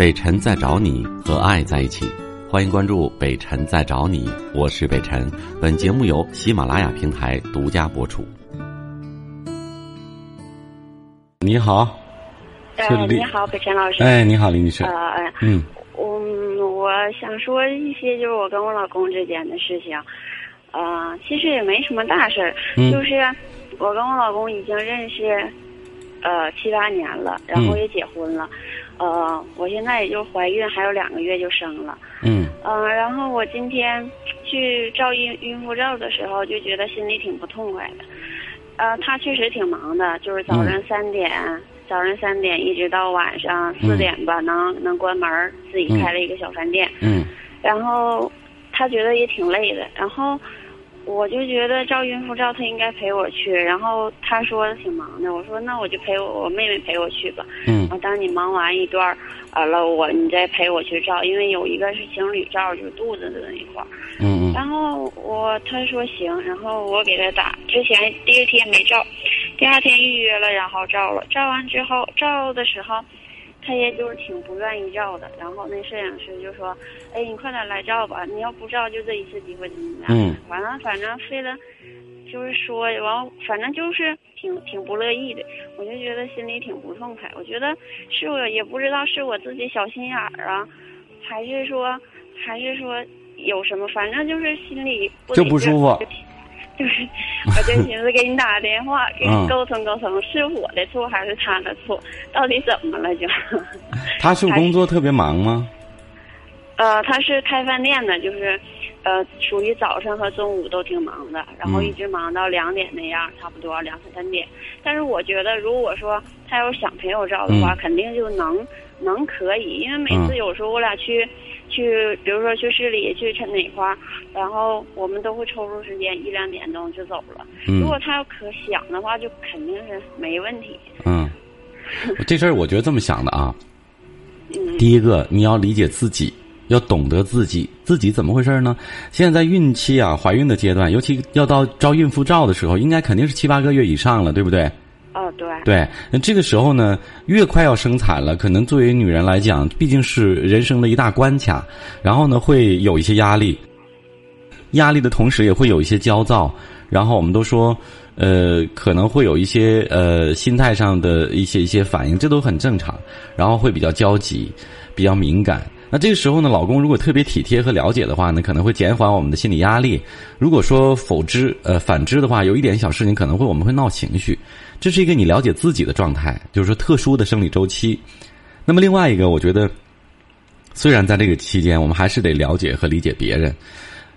北辰在找你和爱在一起，欢迎关注北辰在找你，我是北辰。本节目由喜马拉雅平台独家播出。你好，哎，你好，北辰老师。哎，你好，李女士。呃，嗯，我我想说一些就是我跟我老公之间的事情，呃，其实也没什么大事儿，嗯就是我跟我老公已经认识呃七八年了，然后嗯也结婚了，呃，我现在也就怀孕还有两个月就生了，嗯。嗯、然后我今天去照孕孕妇照的时候，就觉得心里挺不痛快的。呃，他确实挺忙的，就是早上三点，早上三点一直到晚上四点吧，能能关门儿，自己开了一个小饭店。嗯。然后他觉得也挺累的，然后我就觉得照孕妇照他应该陪我去，然后他说挺忙的，我说那我就陪我我妹妹陪我去吧。嗯然后，当你忙完一段儿，完了我你再陪我去照，因为有一个是情侣照，就是肚子的那一块儿。嗯然后我他说行，然后我给他打，之前第一天没照，第二天预约了，然后照了，照完之后照的时候，他也就是挺不愿意照的，然后那摄影师就说，哎，你快点来照吧，你要不照就这一次机会怎么样？嗯完了反正费了，就是说完，反正就是挺挺不乐意的，我就觉得心里挺不痛快。我觉得是我也不知道是我自己小心眼儿啊，还是说还是说有什么，反正就是心里不就不舒服就就是，我就寻思给你打个电话，给嗯你沟通沟通，是我的错还是他的错？到底怎么了就？他是工作特别忙吗？呃，他是开饭店的，就是，呃，属于早上和中午都挺忙的，然后嗯一直忙到两点那样，差不多两三点。但是我觉得，如果说他要想陪我照的话，嗯肯定就能能可以，因为每次嗯有时候我俩去、去，比如说去市里去哪哪块儿，然后我们都会抽出时间一两点钟就走了。嗯如果他要可想的话，就肯定是没问题。嗯，这事儿我觉得这么想的啊。嗯第一个，你要理解自己，要懂得自己，自己怎么回事呢？现在在孕期啊，怀孕的阶段，尤其要到照孕妇照的时候，应该肯定是七八个月以上了，对不对？哦，对，对，那这个时候呢，越快要生产了，可能作为女人来讲，毕竟是人生的一大关卡，然后呢，会有一些压力，压力的同时也会有一些焦躁，然后我们都说，呃，可能会有一些呃心态上的一些一些反应，这都很正常，然后会比较焦急，比较敏感。那这个时候呢，老公如果特别体贴和了解的话呢，可能会减缓我们的心理压力。如果说否之呃反之的话，有一点小事情可能会我们会闹情绪，这是一个你了解自己的状态，就是说特殊的生理周期。那么另外一个，我觉得虽然在这个期间，我们还是得了解和理解别人，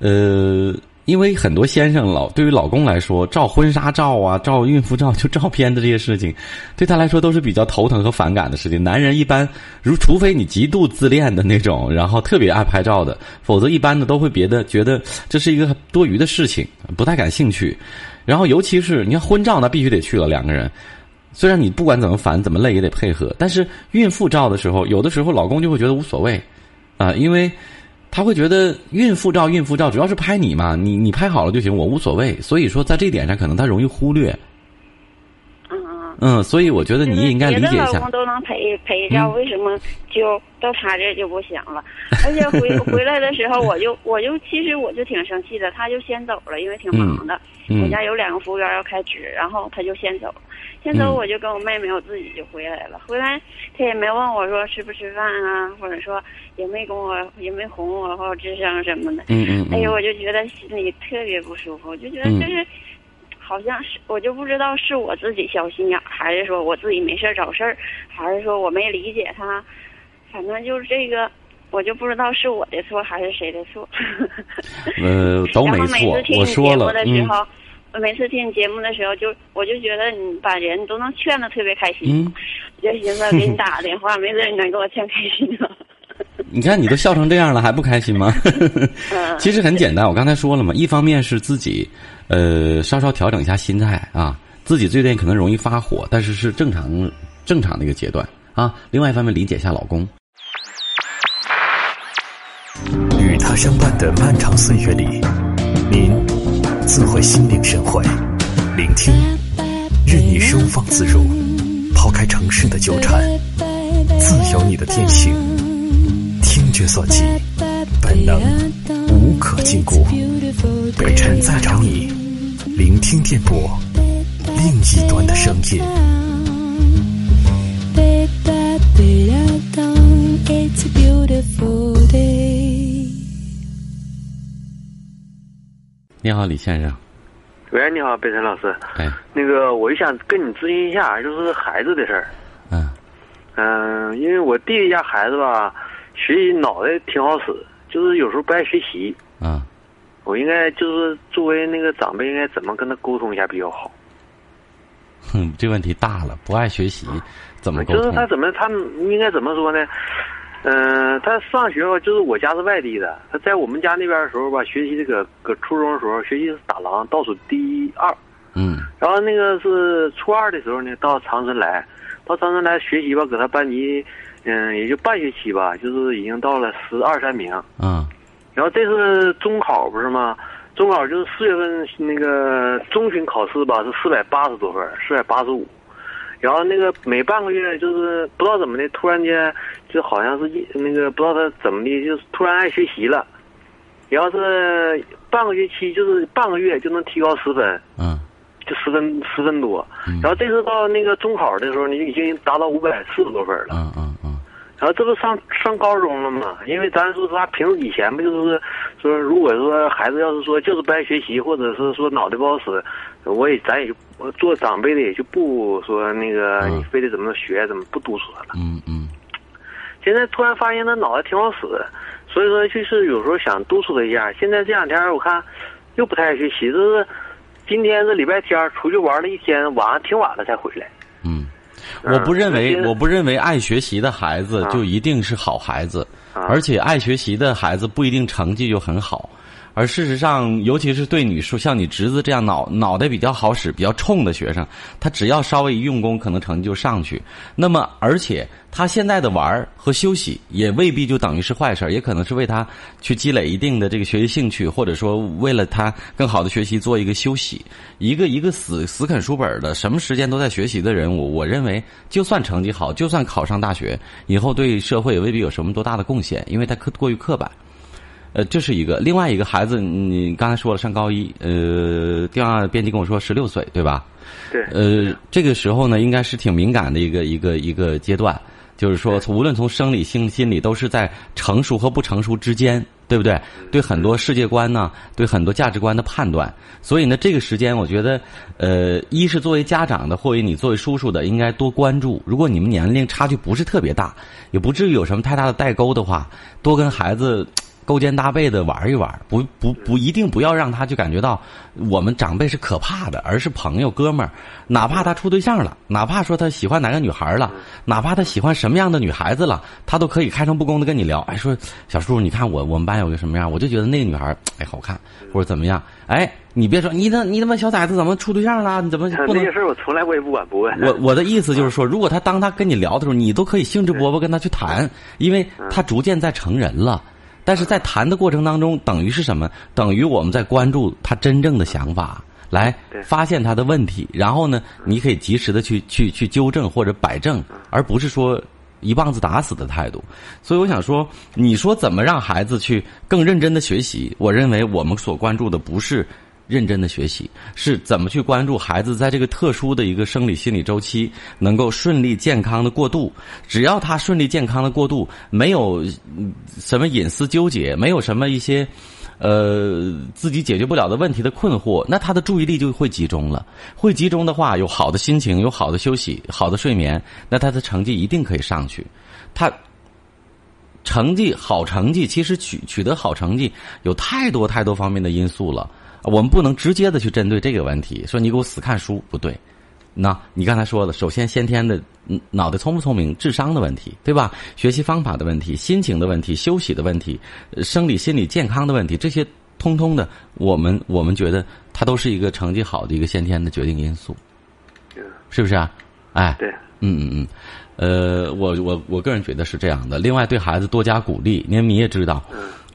呃。因为很多先生老对于老公来说，照婚纱照啊、照孕妇照、就照片的这些事情，对他来说都是比较头疼和反感的事情。男人一般，如除非你极度自恋的那种，然后特别爱拍照的，否则一般的都会别的觉得这是一个多余的事情，不太感兴趣。然后尤其是你看婚照，那必须得去了两个人。虽然你不管怎么烦怎么累也得配合，但是孕妇照的时候，有的时候老公就会觉得无所谓，啊、因为。他会觉得孕妇照、孕妇照主要是拍你嘛，你你拍好了就行，我无所谓。所以说，在这点上，可能他容易忽略。嗯嗯。嗯，所以我觉得你也应该理解一下别的老公。都能陪陪照，嗯为什么就到他这就不行了？而且回 回来的时候，我就我就其实我就挺生气的，他就先走了，因为挺忙的。嗯我家有两个服务员要开值，然后他就先走了。先走嗯我就跟我妹妹我自己就回来了。回来他也没问我说吃不吃饭啊，或者说也没跟我也没哄我或者吱声什么的。嗯嗯哎呦，嗯我就觉得心里特别不舒服，我就觉得就是，好像是我就不知道是我自己小心眼儿，还是说我自己没事儿找事儿，还是说我没理解他，反正就是这个，我就不知道是我的错还是谁的错。呃，都没然后每错次听。我你节说了，目的时嗯候，我每次听你节目的时候，就我就觉得你把人都能劝得特别开心，嗯，我 就寻思给你打个电话，没准你能给我劝开心了。你看你都笑成这样了，还不开心吗？嗯 其实很简单，我刚才说了嘛，一方面是自己，呃，稍稍调整一下心态啊，自己最近可能容易发火，但是是正常正常的一个阶段啊。另外一方面，理解一下老公。与他相伴的漫长岁月里，您自会心领神会，聆听，任你收放自如，抛开城市的纠缠，自有你的天性。觉所及，本能无可禁锢。北辰在找你，聆听电波另一端的声音。你好，李先生。喂，你好，北辰老师。哎，那个，我就想跟你咨询一下，就是孩子的事儿。嗯嗯，因为我弟弟家孩子吧，学习脑袋挺好使，就是有时候不爱学习。嗯，我应该就是作为那个长辈，应该怎么跟他沟通一下比较好？哼，这问题大了，不爱学习，怎么沟就是？他怎么，他应该怎么说呢？嗯、他上学吧，就是我家是外地的，他在我们家那边的时候吧，学习这个搁初中的时候，学习是打狼，倒数第二。嗯然后那个是初二的时候呢，到长春来，到长春来学习吧，搁他班级，嗯，也就半学期吧，就是已经到了十二三名。嗯然后这次中考不是吗？中考就是四月份那个中旬考试吧，是四百八十多分，四百八十五。然后那个每半个月就是不知道怎么的，突然间就好像是一那个不知道他怎么的，就是突然爱学习了。然后是半个学期，就是半个月就能提高十分，嗯就十分十分多。嗯然后这次到那个中考的时候你，已经达到五百四十多分了。嗯嗯嗯然后这不上上高中了嘛？因为咱说实话，平时以前不就是说，如果说孩子要是说就是不爱学习，或者是说脑袋不好使，我也咱也就我做长辈的也就不说那个嗯你非得怎么学怎么不督促他了。嗯嗯现在突然发现他脑袋挺好使，所以说就是有时候想督促他一下。现在这两天我看又不太爱学习，就是今天是礼拜天，出去玩了一天，晚上挺晚了才回来。嗯，我不认为，嗯我不认为爱学习的孩子啊就一定是好孩子，啊而且爱学习的孩子不一定成绩就很好。而事实上，尤其是对你说像你侄子这样脑脑袋比较好使、比较冲的学生，他只要稍微一用功，可能成绩就上去。那么，而且他现在的玩儿和休息也未必就等于是坏事儿，也可能是为他去积累一定的这个学习兴趣，或者说为了他更好的学习做一个休息。一个一个死死啃书本儿的，什么时间都在学习的人，我我认为，就算成绩好，就算考上大学，以后对社会也未必有什么多大的贡献，因为他刻过于刻板。呃，这是一个，另外一个孩子，你刚才说了上高一，呃，电话编辑跟我说十六岁，对吧？对，呃，这个时候呢，应该是挺敏感的一个一个一个阶段，就是说，从无论从生理、性心理，都是在成熟和不成熟之间，对不对？对很多世界观呢，对很多价值观的判断，所以呢，这个时间，我觉得，呃，一是作为家长的，或者你作为叔叔的，应该多关注。如果你们年龄差距不是特别大，也不至于有什么太大的代沟的话，多跟孩子。勾肩搭背的玩一玩，不不不，一定不要让他就感觉到我们长辈是可怕的，而是朋友哥们儿。哪怕他处对象了，哪怕说他喜欢哪个女孩了，哪怕他喜欢什么样的女孩子了，他都可以开诚布公的跟你聊。哎，说小叔，你看我我们班有个什么样，我就觉得那个女孩哎好看，或者怎么样。哎，你别说你那你他妈小崽子怎么处对象了？你怎么不能这些？事我从来我也不管不问。我我的意思就是说，如果他当他跟你聊的时候，你都可以兴致勃勃跟他去谈，因为他逐渐在成人了。但是在谈的过程当中，等于是什么？等于我们在关注他真正的想法，来发现他的问题，然后呢，你可以及时的去去去纠正或者摆正，而不是说一棒子打死的态度。所以我想说，你说怎么让孩子去更认真的学习？我认为我们所关注的不是。认真的学习是怎么去关注孩子在这个特殊的一个生理心理周期能够顺利健康的过渡。只要他顺利健康的过渡，没有什么隐私纠结，没有什么一些呃自己解决不了的问题的困惑，那他的注意力就会集中了。会集中的话，有好的心情，有好的休息，好的睡眠，那他的成绩一定可以上去。他。成绩好，成绩其实取取得好成绩有太多太多方面的因素了。我们不能直接的去针对这个问题，说你给我死看书不对。那你刚才说的，首先先天的嗯脑袋聪不聪明、智商的问题，对吧？学习方法的问题、心情的问题、休息的问题、呃生理心理健康的问题，这些通通的，我们我们觉得它都是一个成绩好的一个先天的决定因素，是不是啊？哎，对，嗯嗯嗯，呃，我我我个人觉得是这样的。另外，对孩子多加鼓励，因为你也知道，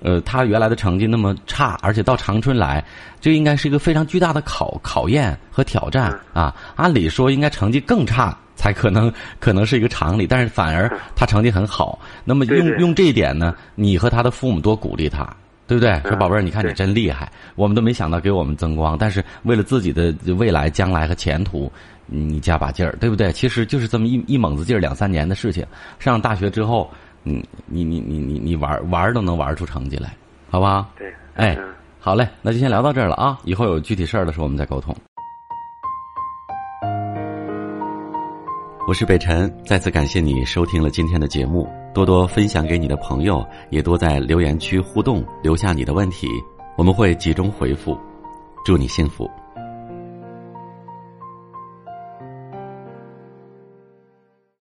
呃，他原来的成绩那么差，而且到长春来，这应该是一个非常巨大的考考验和挑战啊。按理说，应该成绩更差才可能 可能是一个常理，但是反而他成绩很好。那么用用这一点呢，你和他的父母多鼓励他，对不对？说宝贝儿，你看你真厉害，我们都没想到给我们增光，但是为了自己的未来、将来和前途，你加把劲儿，对不对？其实就是这么一一猛子劲儿，两三年的事情。上大学之后，嗯，你你你你你玩玩都能玩出成绩来，好不好？对，哎嗯，好嘞，那就先聊到这儿了啊！以后有具体事儿的时候我们再沟通。我是北辰，再次感谢你收听了今天的节目，多多分享给你的朋友，也多在留言区互动，留下你的问题，我们会集中回复。祝你幸福。